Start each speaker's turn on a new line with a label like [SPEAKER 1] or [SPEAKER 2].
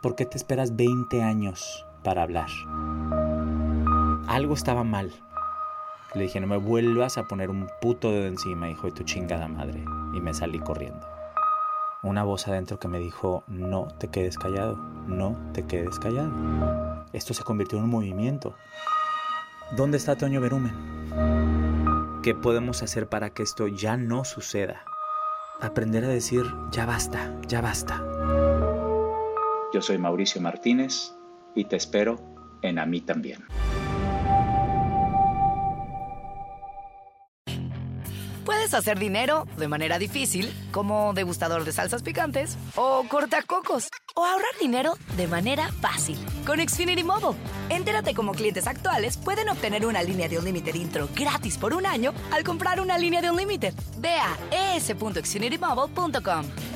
[SPEAKER 1] ¿Por qué te esperas 20 años para hablar? Algo estaba mal. Le dije, no me vuelvas a poner un puto dedo encima, hijo de tu chingada madre. Y me salí corriendo. Una voz adentro que me dijo, no te quedes callado, no te quedes callado. Esto se convirtió en un movimiento. ¿Dónde está Toño Berumen? ¿Qué podemos hacer para que esto ya no suceda? Aprender a decir, ya basta, ya basta.
[SPEAKER 2] Yo soy Mauricio Martínez y te espero en A mí también.
[SPEAKER 3] Puedes hacer dinero de manera difícil, como degustador de salsas picantes, o cortacocos, o ahorrar dinero de manera fácil con Xfinity Mobile. Entérate cómo clientes actuales pueden obtener una línea de un límite intro gratis por un año al comprar una línea de un límite. Ve a es.xfinitymobile.com.